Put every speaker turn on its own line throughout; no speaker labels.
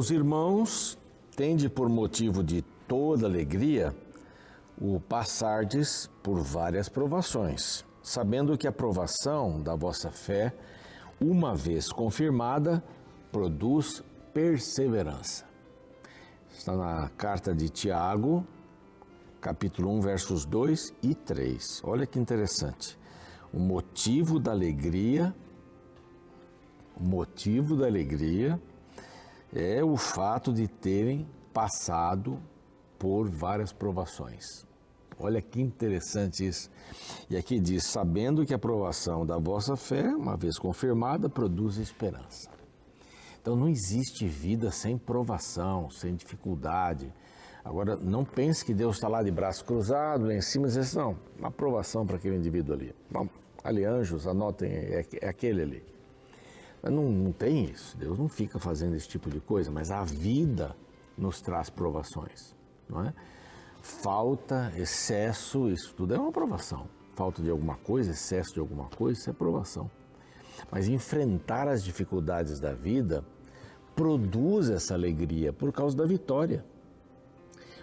Meus irmãos, tende por motivo de toda alegria o passardes por várias provações, sabendo que a provação da vossa fé, uma vez confirmada, produz perseverança. Está na carta de Tiago, capítulo 1, versos 2 e 3. Olha que interessante. O motivo da alegria, o motivo da alegria é o fato de terem passado por várias provações. Olha que interessante isso. E aqui diz: sabendo que a provação da vossa fé, uma vez confirmada, produz esperança. Então não existe vida sem provação, sem dificuldade. Agora, não pense que Deus está lá de braço cruzado, lá em cima, e diz assim, não, uma aprovação para aquele indivíduo ali. Bom, ali, anjos, anotem, é, é aquele ali. Não, não tem isso, Deus não fica fazendo esse tipo de coisa, mas a vida nos traz provações, não é? Falta, excesso, isso tudo é uma provação. Falta de alguma coisa, excesso de alguma coisa, isso é provação. Mas enfrentar as dificuldades da vida produz essa alegria por causa da vitória,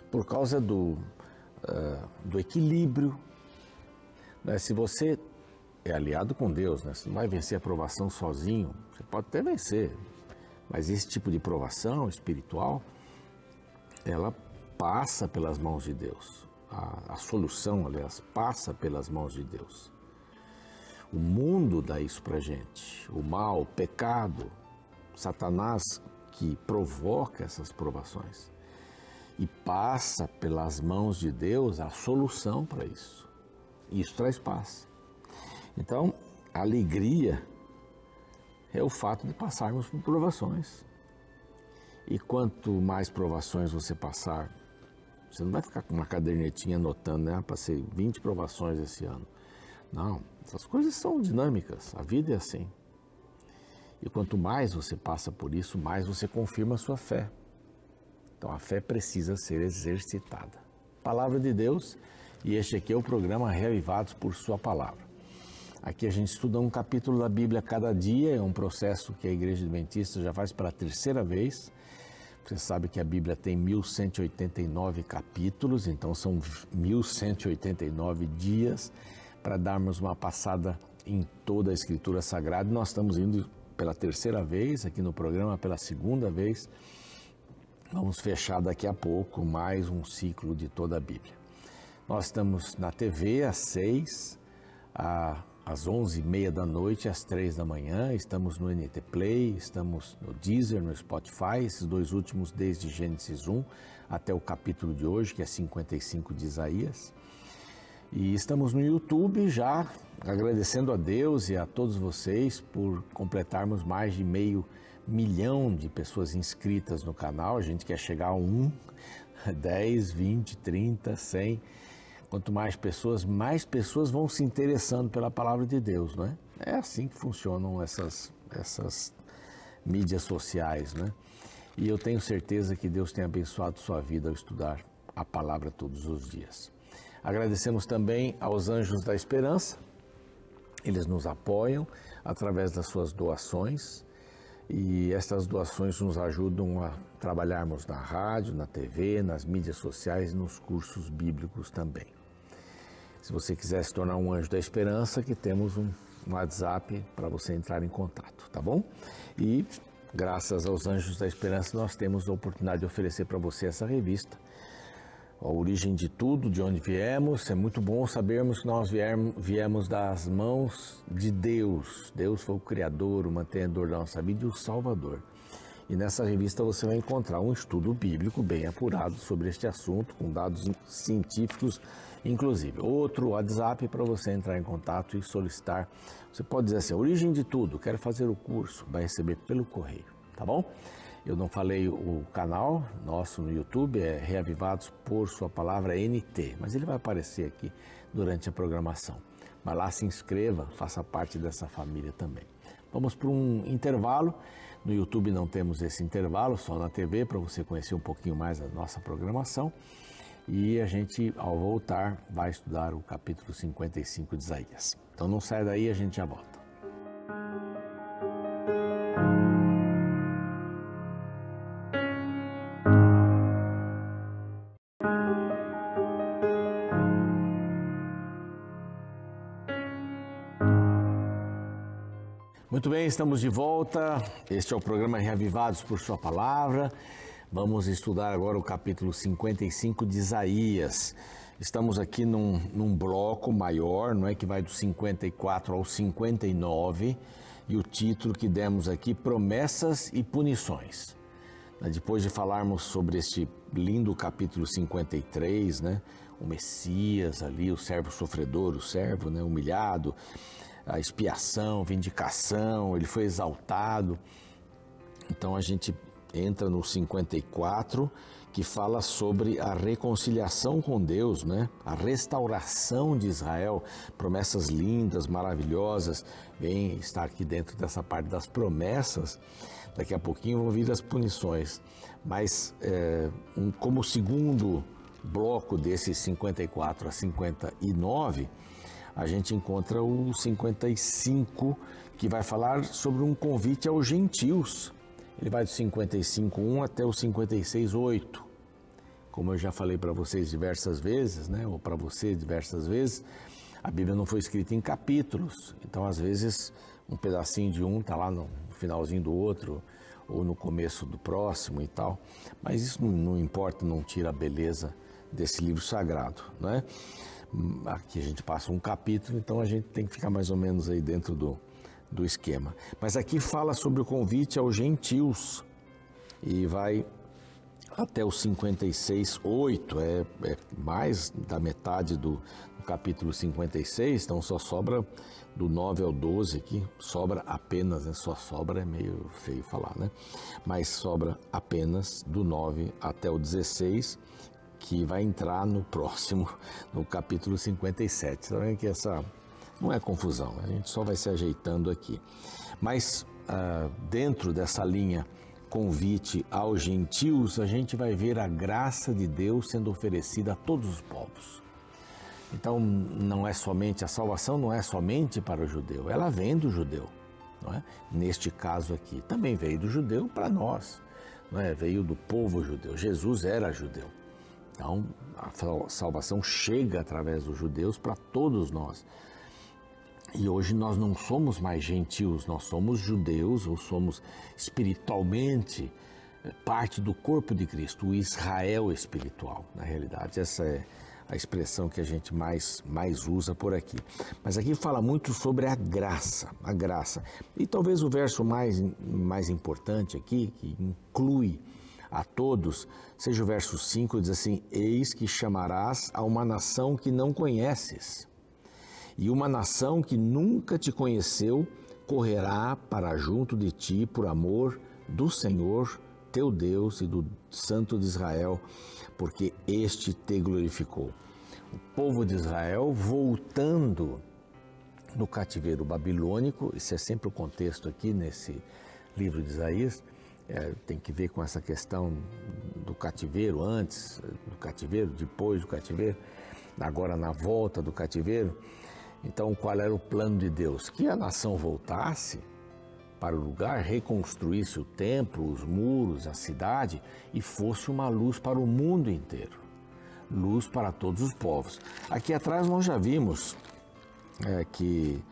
por causa do, uh, do equilíbrio. Né? Se você é aliado com Deus, né? você não vai vencer a provação sozinho, você pode até vencer, mas esse tipo de provação espiritual, ela passa pelas mãos de Deus. A, a solução, aliás, passa pelas mãos de Deus. O mundo dá isso para gente. O mal, o pecado, Satanás que provoca essas provações. E passa pelas mãos de Deus a solução para isso. Isso traz paz. Então, a alegria é o fato de passarmos por provações. E quanto mais provações você passar, você não vai ficar com uma cadernetinha anotando, né? Passei 20 provações esse ano. Não, essas coisas são dinâmicas, a vida é assim. E quanto mais você passa por isso, mais você confirma a sua fé. Então a fé precisa ser exercitada. Palavra de Deus, e este aqui é o programa Reavivados por Sua Palavra. Aqui a gente estuda um capítulo da Bíblia cada dia, é um processo que a Igreja Adventista já faz pela terceira vez. Você sabe que a Bíblia tem 1189 capítulos, então são 1189 dias para darmos uma passada em toda a Escritura Sagrada. Nós estamos indo pela terceira vez aqui no programa, pela segunda vez. Vamos fechar daqui a pouco mais um ciclo de toda a Bíblia. Nós estamos na TV às seis, às onze e meia da noite, às três da manhã. Estamos no NT Play, estamos no Deezer, no Spotify, esses dois últimos desde Gênesis 1 até o capítulo de hoje, que é 55 de Isaías. E estamos no YouTube já, agradecendo a Deus e a todos vocês por completarmos mais de meio milhão de pessoas inscritas no canal. A gente quer chegar a um, 10, 20, 30, 100. Quanto mais pessoas, mais pessoas vão se interessando pela palavra de Deus, não é? É assim que funcionam essas, essas mídias sociais, né? E eu tenho certeza que Deus tem abençoado sua vida ao estudar a palavra todos os dias. Agradecemos também aos Anjos da Esperança, eles nos apoiam através das suas doações e estas doações nos ajudam a trabalharmos na rádio, na TV, nas mídias sociais e nos cursos bíblicos também. Se você quiser se tornar um anjo da esperança, que temos um WhatsApp para você entrar em contato, tá bom? E graças aos Anjos da Esperança nós temos a oportunidade de oferecer para você essa revista a origem de tudo, de onde viemos. É muito bom sabermos que nós viemos das mãos de Deus. Deus foi o Criador, o mantenedor da nossa vida e o Salvador. E nessa revista você vai encontrar um estudo bíblico bem apurado sobre este assunto, com dados científicos, inclusive. Outro WhatsApp para você entrar em contato e solicitar. Você pode dizer assim: origem de tudo, quero fazer o curso, vai receber pelo correio, tá bom? Eu não falei o canal nosso no YouTube, é Reavivados por Sua Palavra NT, mas ele vai aparecer aqui durante a programação. Vai lá, se inscreva, faça parte dessa família também. Vamos para um intervalo. No YouTube não temos esse intervalo, só na TV, para você conhecer um pouquinho mais a nossa programação. E a gente, ao voltar, vai estudar o capítulo 55 de Isaías. Então não sai daí, a gente já volta. Muito bem, estamos de volta. Este é o programa Reavivados por Sua Palavra. Vamos estudar agora o capítulo 55 de Isaías. Estamos aqui num, num bloco maior, não é? Que vai do 54 ao 59. E o título que demos aqui, Promessas e Punições. Depois de falarmos sobre este lindo capítulo 53, né? O Messias ali, o servo sofredor, o servo né? humilhado, a expiação, vindicação, ele foi exaltado. Então a gente entra no 54, que fala sobre a reconciliação com Deus, né? a restauração de Israel, promessas lindas, maravilhosas. Bem, estar aqui dentro dessa parte das promessas. Daqui a pouquinho vão vir as punições. Mas, é, um, como segundo bloco desses 54 a 59, a gente encontra o 55, que vai falar sobre um convite aos gentios. Ele vai do 55.1 até o 56.8. Como eu já falei para vocês diversas vezes, né, ou para você diversas vezes, a Bíblia não foi escrita em capítulos. Então, às vezes, um pedacinho de um está lá no finalzinho do outro, ou no começo do próximo e tal. Mas isso não, não importa, não tira a beleza desse livro sagrado, né? Aqui a gente passa um capítulo, então a gente tem que ficar mais ou menos aí dentro do, do esquema. Mas aqui fala sobre o convite aos gentios e vai até o 56, 8, é, é mais da metade do, do, capítulo 56, então só sobra do 9 ao 12 aqui, sobra apenas, né? só sobra é meio feio falar, né? Mas sobra apenas do 9 até o 16 que vai entrar no próximo, no capítulo 57. Está vendo que essa não é confusão, a gente só vai se ajeitando aqui. Mas uh, dentro dessa linha convite aos gentios, a gente vai ver a graça de Deus sendo oferecida a todos os povos. Então, não é somente a salvação, não é somente para o judeu, ela vem do judeu. É? Neste caso aqui, também veio do judeu para nós, é? veio do povo judeu. Jesus era judeu. Então, a salvação chega através dos judeus para todos nós. E hoje nós não somos mais gentios, nós somos judeus ou somos espiritualmente eh, parte do corpo de Cristo, o Israel espiritual. Na realidade, essa é a expressão que a gente mais, mais usa por aqui. Mas aqui fala muito sobre a graça, a graça. E talvez o verso mais, mais importante aqui, que inclui a todos, seja o verso 5, diz assim: Eis que chamarás a uma nação que não conheces, e uma nação que nunca te conheceu correrá para junto de ti por amor do Senhor teu Deus e do Santo de Israel, porque este te glorificou. O povo de Israel voltando no cativeiro babilônico, isso é sempre o contexto aqui nesse livro de Isaías é, tem que ver com essa questão do cativeiro, antes do cativeiro, depois do cativeiro, agora na volta do cativeiro. Então, qual era o plano de Deus? Que a nação voltasse para o lugar, reconstruísse o templo, os muros, a cidade e fosse uma luz para o mundo inteiro luz para todos os povos. Aqui atrás nós já vimos é, que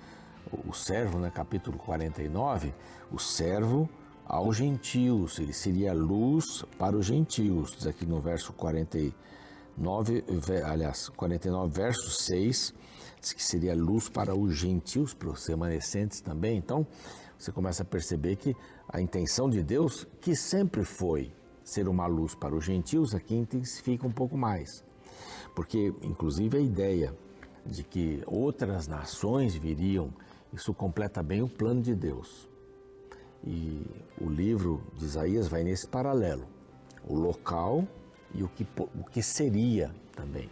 o servo, né, capítulo 49, o servo aos gentios, ele seria luz para os gentios, diz aqui no verso 49, aliás, 49, verso 6, diz que seria luz para os gentios, para os remanescentes também. Então, você começa a perceber que a intenção de Deus, que sempre foi ser uma luz para os gentios, aqui intensifica um pouco mais. Porque, inclusive, a ideia de que outras nações viriam, isso completa bem o plano de Deus. E o livro de Isaías vai nesse paralelo, o local e o que, o que seria também,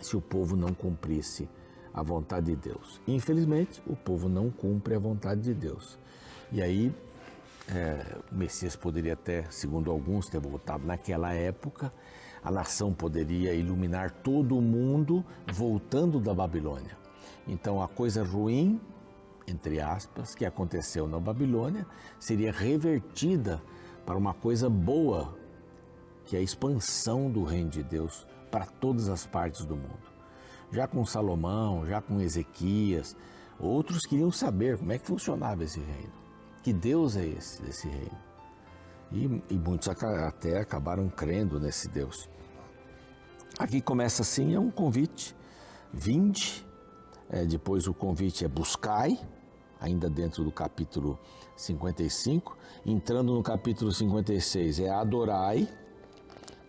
se o povo não cumprisse a vontade de Deus. Infelizmente, o povo não cumpre a vontade de Deus. E aí, é, o Messias poderia até, segundo alguns, ter voltado naquela época, a nação poderia iluminar todo o mundo voltando da Babilônia. Então, a coisa ruim entre aspas, que aconteceu na Babilônia seria revertida para uma coisa boa, que é a expansão do reino de Deus para todas as partes do mundo. Já com Salomão, já com Ezequias, Outros queriam saber como é que funcionava esse reino. Que Deus é esse, desse reino. E, e muitos até acabaram crendo nesse Deus. Aqui começa assim, é um convite. Vinde, é, depois o convite é buscai, ainda dentro do capítulo 55. Entrando no capítulo 56 é adorai,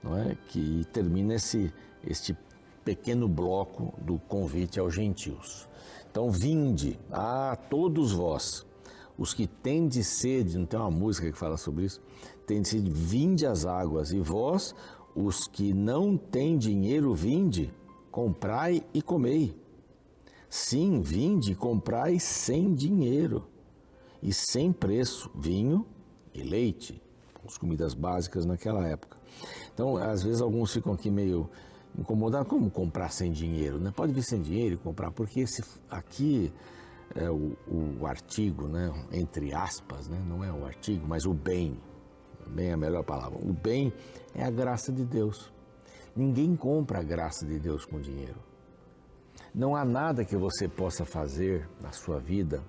não é? que termina esse, este pequeno bloco do convite aos gentios. Então, vinde a todos vós, os que têm de sede, não tem uma música que fala sobre isso? Tem de sede, vinde às águas, e vós, os que não têm dinheiro, vinde, comprai e comei. Sim, vinde e comprai sem dinheiro e sem preço vinho e leite, as comidas básicas naquela época. Então, às vezes alguns ficam aqui meio incomodados, como comprar sem dinheiro? Né? Pode vir sem dinheiro e comprar, porque esse aqui é o, o artigo, né? entre aspas, né? não é o artigo, mas o bem, bem é a melhor palavra. O bem é a graça de Deus. Ninguém compra a graça de Deus com dinheiro. Não há nada que você possa fazer na sua vida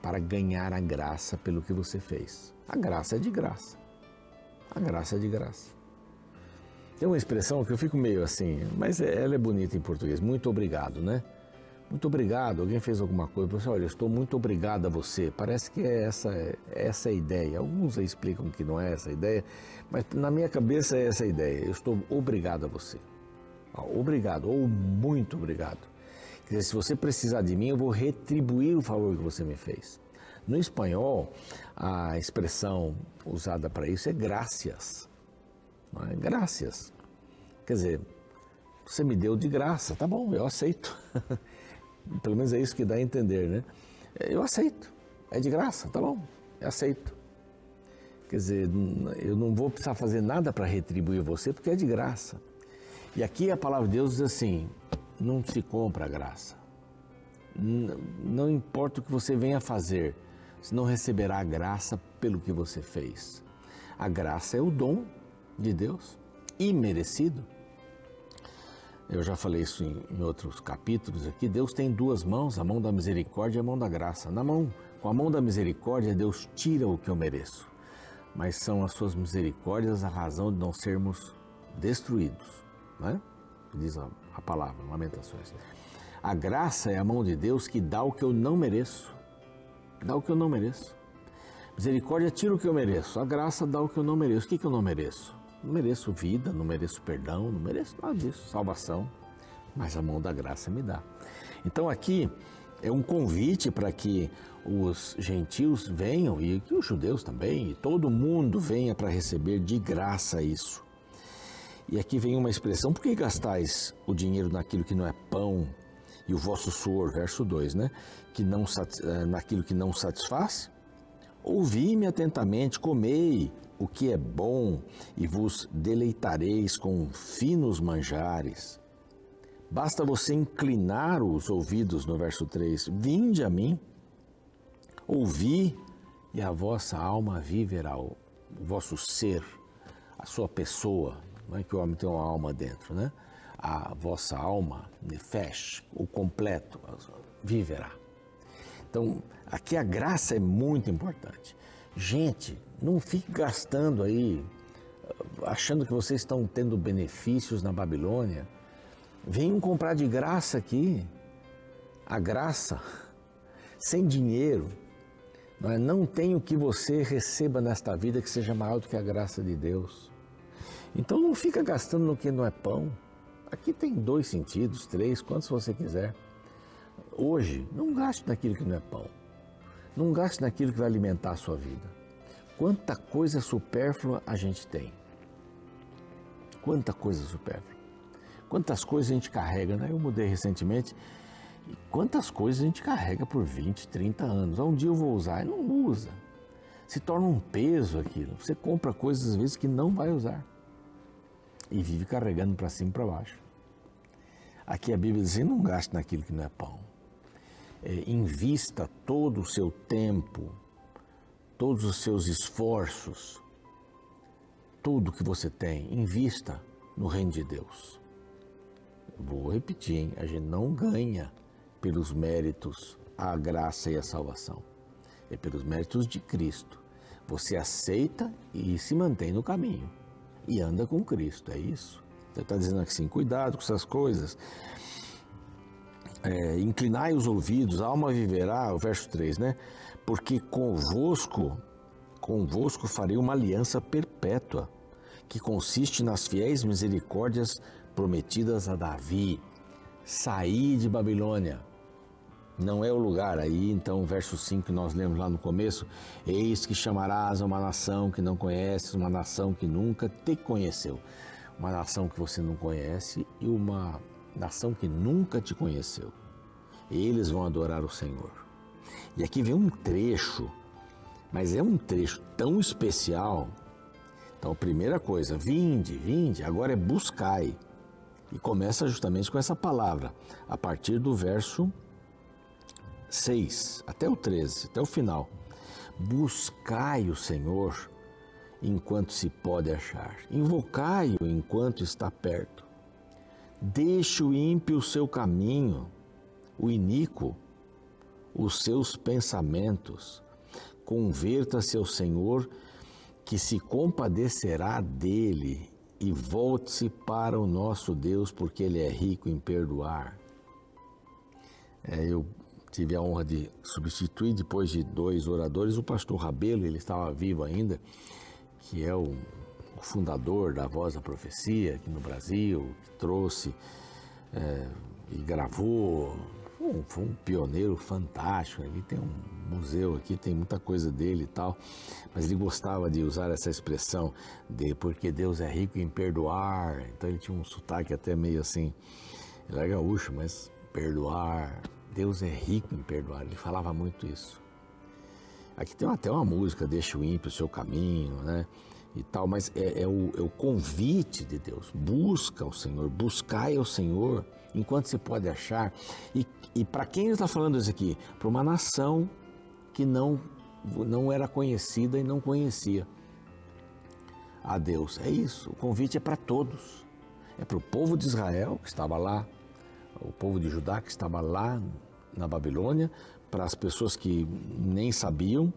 para ganhar a graça pelo que você fez. A graça é de graça. A graça é de graça. Tem uma expressão que eu fico meio assim, mas é, ela é bonita em português. Muito obrigado, né? Muito obrigado. Alguém fez alguma coisa, você, olha, eu estou muito obrigado a você. Parece que é essa, é essa a ideia. Alguns explicam que não é essa a ideia, mas na minha cabeça é essa a ideia. Eu estou obrigado a você. Obrigado ou muito obrigado. Quer dizer, se você precisar de mim, eu vou retribuir o favor que você me fez. No espanhol, a expressão usada para isso é graças. É? Graças. Quer dizer, você me deu de graça, tá bom, eu aceito. Pelo menos é isso que dá a entender, né? Eu aceito, é de graça, tá bom, eu aceito. Quer dizer, eu não vou precisar fazer nada para retribuir você porque é de graça. E aqui a palavra de Deus diz assim: não se compra a graça. Não importa o que você venha fazer, você não receberá a graça pelo que você fez. A graça é o dom de Deus, imerecido. Eu já falei isso em, em, outros capítulos aqui. Deus tem duas mãos, a mão da misericórdia e a mão da graça. Na mão, com a mão da misericórdia, Deus tira o que eu mereço. Mas são as suas misericórdias a razão de não sermos destruídos né? diz a, a palavra, Lamentações. A graça é a mão de Deus que dá o que eu não mereço. Dá o que eu não mereço. Misericórdia tira o que eu mereço. A graça dá o que eu não mereço. O que, que eu não mereço? Não mereço vida, não mereço perdão, não mereço nada disso, salvação. Mas a mão da graça me dá. Então aqui é um convite para que os gentios venham e que os judeus também, e todo mundo venha para receber de graça isso. E aqui vem uma expressão: por que gastais o dinheiro naquilo que não é pão e o vosso suor, verso 2, né? Que não, eh, naquilo que não satisfaz? Ouvi-me atentamente, comei o que é bom e vos deleitareis com finos manjares. Basta você inclinar os ouvidos no verso 3. Vinde a mim, ouvi e a vossa alma viverá, o vosso ser, a sua pessoa, não é que o homem tem uma alma dentro, né? A vossa alma, nefesh, o completo, viverá. Então, aqui a graça é muito importante. Gente, não fique gastando aí, achando que vocês estão tendo benefícios na Babilônia. Venham comprar de graça aqui. A graça, sem dinheiro. Não, é? não tem o que você receba nesta vida que seja maior do que a graça de Deus. Então não fica gastando no que não é pão. Aqui tem dois sentidos, três, quantos você quiser. Hoje, não gaste naquilo que não é pão. Não gaste naquilo que vai alimentar a sua vida. Quanta coisa supérflua a gente tem. Quanta coisa supérflua. Quantas coisas a gente carrega, né? Eu mudei recentemente. E quantas coisas a gente carrega por 20, 30 anos. Um dia eu vou usar e não usa. Se torna um peso aquilo. Você compra coisas às vezes que não vai usar e vive carregando para cima e para baixo. Aqui a Bíblia diz: não gaste naquilo que não é pão. É, invista todo o seu tempo, todos os seus esforços, tudo que você tem, invista no reino de Deus. Vou repetir, hein? a gente não ganha pelos méritos, a graça e a salvação. É pelos méritos de Cristo. Você aceita e se mantém no caminho. E anda com Cristo, é isso. Você está dizendo assim, cuidado com essas coisas. É, inclinai os ouvidos, a alma viverá, o verso 3, né? Porque convosco, convosco farei uma aliança perpétua, que consiste nas fiéis misericórdias prometidas a Davi. Saí de Babilônia, não é o lugar. Aí, então, verso 5 que nós lemos lá no começo: Eis que chamarás uma nação que não conheces, uma nação que nunca te conheceu. Uma nação que você não conhece e uma nação que nunca te conheceu. Eles vão adorar o Senhor. E aqui vem um trecho, mas é um trecho tão especial. Então, primeira coisa, vinde, vinde, agora é buscai. E começa justamente com essa palavra, a partir do verso 6 até o 13, até o final. Buscai o Senhor enquanto se pode achar, invocai-o enquanto está perto. Deixe o ímpio o seu caminho, o iníquo os seus pensamentos. Converta-se ao Senhor, que se compadecerá dele, e volte-se para o nosso Deus, porque ele é rico em perdoar. É, eu tive a honra de substituir, depois de dois oradores, o pastor Rabelo, ele estava vivo ainda, que é o, fundador da Voz da Profecia aqui no Brasil, que trouxe é, e gravou, um, foi um pioneiro fantástico. Ele tem um museu aqui, tem muita coisa dele e tal, mas ele gostava de usar essa expressão de porque Deus é rico em perdoar. Então ele tinha um sotaque até meio assim, ele é gaúcho, mas perdoar, Deus é rico em perdoar. Ele falava muito isso. Aqui tem até uma música, Deixa o ímpio o seu caminho, né? E tal, mas é, é, o, é o convite de Deus. Busca o Senhor, buscai o Senhor enquanto se pode achar. E, e para quem ele está falando isso aqui? Para uma nação que não, não era conhecida e não conhecia a Deus. É isso, o convite é para todos. É para o povo de Israel que estava lá o povo de Judá que estava lá na Babilônia, para as pessoas que nem sabiam,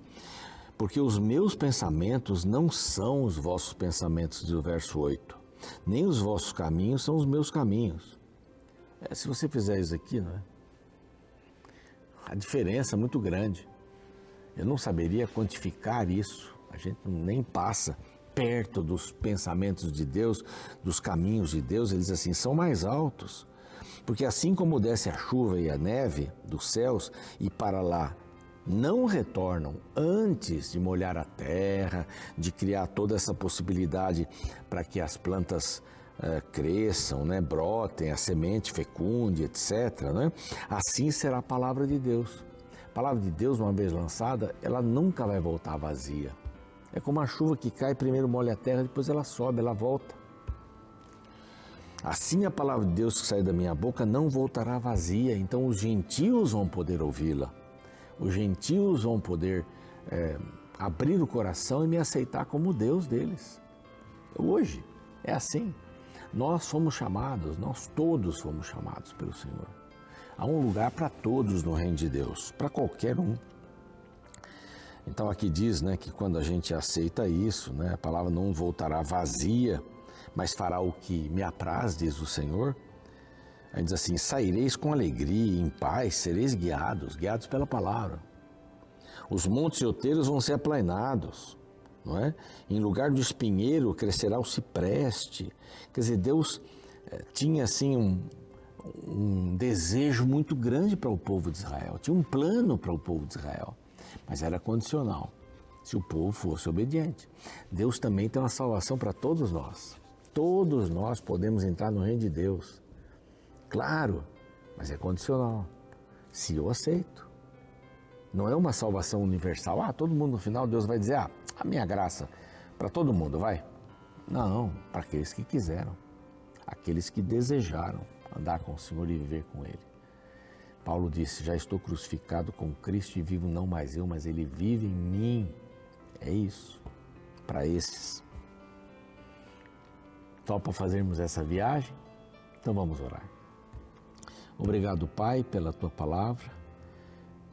porque os meus pensamentos não são os vossos pensamentos, do verso 8, nem os vossos caminhos são os meus caminhos. É, se você fizer isso aqui, não é? a diferença é muito grande. Eu não saberia quantificar isso, a gente nem passa perto dos pensamentos de Deus, dos caminhos de Deus, eles assim são mais altos. Porque assim como desce a chuva e a neve dos céus e para lá não retornam antes de molhar a terra, de criar toda essa possibilidade para que as plantas uh, cresçam, né, brotem, a semente fecunde, etc. Né? Assim será a palavra de Deus. A palavra de Deus, uma vez lançada, ela nunca vai voltar vazia. É como a chuva que cai, primeiro molha a terra, depois ela sobe, ela volta. Assim a palavra de Deus que sai da minha boca não voltará vazia, então os gentios vão poder ouvi-la. Os gentios vão poder é, abrir o coração e me aceitar como Deus deles. Hoje é assim. Nós fomos chamados, nós todos fomos chamados pelo Senhor. Há um lugar para todos no reino de Deus, para qualquer um. Então aqui diz, né, que quando a gente aceita isso, né, a palavra não voltará vazia, mas fará o que me apraz, diz o Senhor. Aí diz assim: saireis com alegria, em paz, sereis guiados, guiados pela palavra. Os montes e outeiros vão ser aplainados, não é? Em lugar do espinheiro crescerá o cipreste. Quer dizer, Deus é, tinha assim um, um desejo muito grande para o povo de Israel, tinha um plano para o povo de Israel, mas era condicional, se o povo fosse obediente. Deus também tem uma salvação para todos nós. Todos nós podemos entrar no reino de Deus. Claro, mas é condicional. Se eu aceito. Não é uma salvação universal. Ah, todo mundo no final Deus vai dizer: "Ah, a minha graça para todo mundo, vai". Não, para aqueles que quiseram. Aqueles que desejaram andar com o Senhor e viver com ele. Paulo disse: Já estou crucificado com Cristo e vivo não mais eu, mas ele vive em mim. É isso. Para esses Topa fazermos essa viagem? Então vamos orar. Obrigado, Pai, pela tua palavra,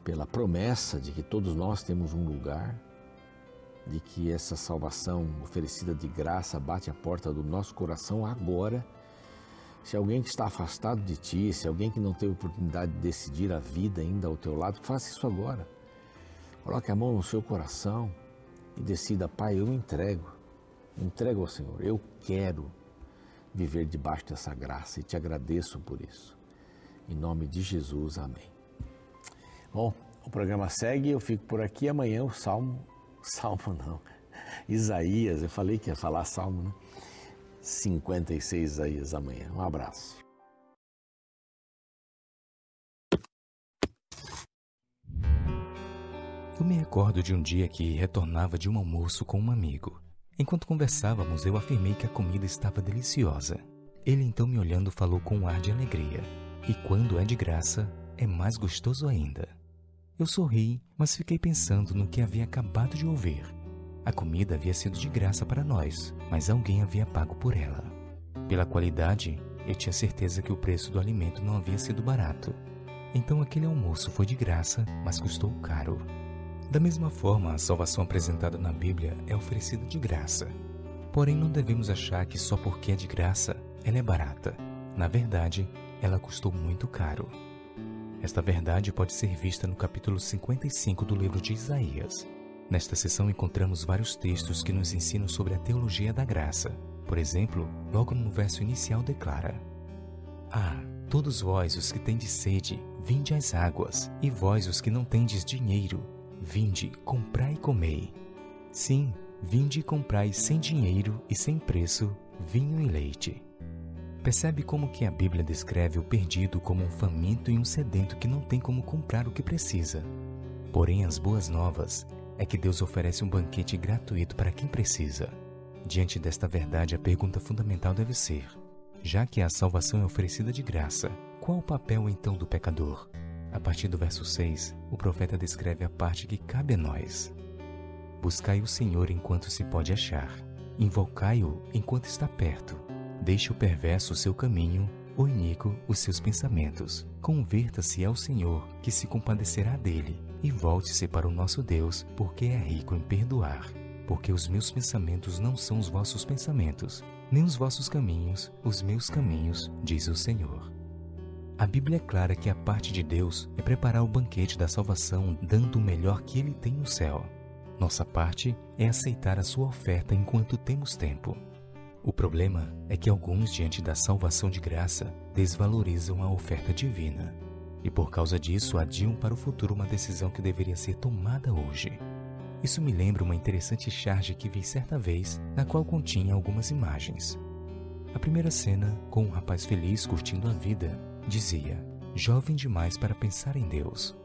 pela promessa de que todos nós temos um lugar, de que essa salvação oferecida de graça bate a porta do nosso coração agora. Se alguém que está afastado de ti, se alguém que não teve oportunidade de decidir a vida ainda ao teu lado, faça isso agora. Coloque a mão no seu coração e decida, Pai, eu entrego, entrego ao Senhor, eu quero viver debaixo dessa graça e te agradeço por isso. Em nome de Jesus, amém. Bom, o programa segue, eu fico por aqui. Amanhã o Salmo, Salmo não, Isaías, eu falei que ia falar Salmo, né? 56 Isaías amanhã. Um abraço.
Eu me recordo de um dia que retornava de um almoço com um amigo. Enquanto conversávamos, eu afirmei que a comida estava deliciosa. Ele então me olhando falou com um ar de alegria. E quando é de graça, é mais gostoso ainda. Eu sorri, mas fiquei pensando no que havia acabado de ouvir. A comida havia sido de graça para nós, mas alguém havia pago por ela. Pela qualidade, eu tinha certeza que o preço do alimento não havia sido barato. Então aquele almoço foi de graça, mas custou caro. Da mesma forma, a salvação apresentada na Bíblia é oferecida de graça. Porém, não devemos achar que só porque é de graça, ela é barata. Na verdade, ela custou muito caro. Esta verdade pode ser vista no capítulo 55 do livro de Isaías. Nesta seção encontramos vários textos que nos ensinam sobre a teologia da graça. Por exemplo, logo no verso inicial declara: Ah, todos vós os que tendes sede, vinde às águas, e vós os que não tendes dinheiro, vinde, comprai e comei. Sim, vinde e comprai sem dinheiro e sem preço vinho e leite. Percebe como que a Bíblia descreve o perdido como um faminto e um sedento que não tem como comprar o que precisa. Porém, as boas novas é que Deus oferece um banquete gratuito para quem precisa. Diante desta verdade, a pergunta fundamental deve ser: já que a salvação é oferecida de graça, qual o papel então do pecador? A partir do verso 6, o profeta descreve a parte que cabe a nós. Buscai o Senhor enquanto se pode achar, invocai-o enquanto está perto. Deixe o perverso o seu caminho, o iníquo os seus pensamentos. Converta-se ao Senhor, que se compadecerá dele, e volte-se para o nosso Deus, porque é rico em perdoar. Porque os meus pensamentos não são os vossos pensamentos, nem os vossos caminhos, os meus caminhos, diz o Senhor. A Bíblia é clara que a parte de Deus é preparar o banquete da salvação, dando o melhor que ele tem no céu. Nossa parte é aceitar a sua oferta enquanto temos tempo. O problema é que alguns, diante da salvação de graça, desvalorizam a oferta divina e, por causa disso, adiam para o futuro uma decisão que deveria ser tomada hoje. Isso me lembra uma interessante charge que vi certa vez, na qual continha algumas imagens. A primeira cena, com um rapaz feliz curtindo a vida, dizia: Jovem demais para pensar em Deus.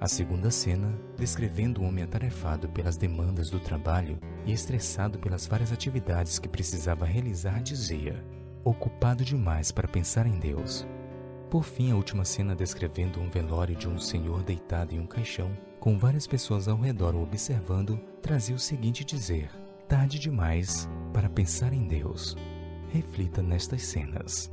A segunda cena, descrevendo um homem atarefado pelas demandas do trabalho e estressado pelas várias atividades que precisava realizar, dizia: Ocupado demais para pensar em Deus. Por fim, a última cena, descrevendo um velório de um senhor deitado em um caixão, com várias pessoas ao redor o observando, trazia o seguinte dizer: Tarde demais para pensar em Deus. Reflita nestas cenas.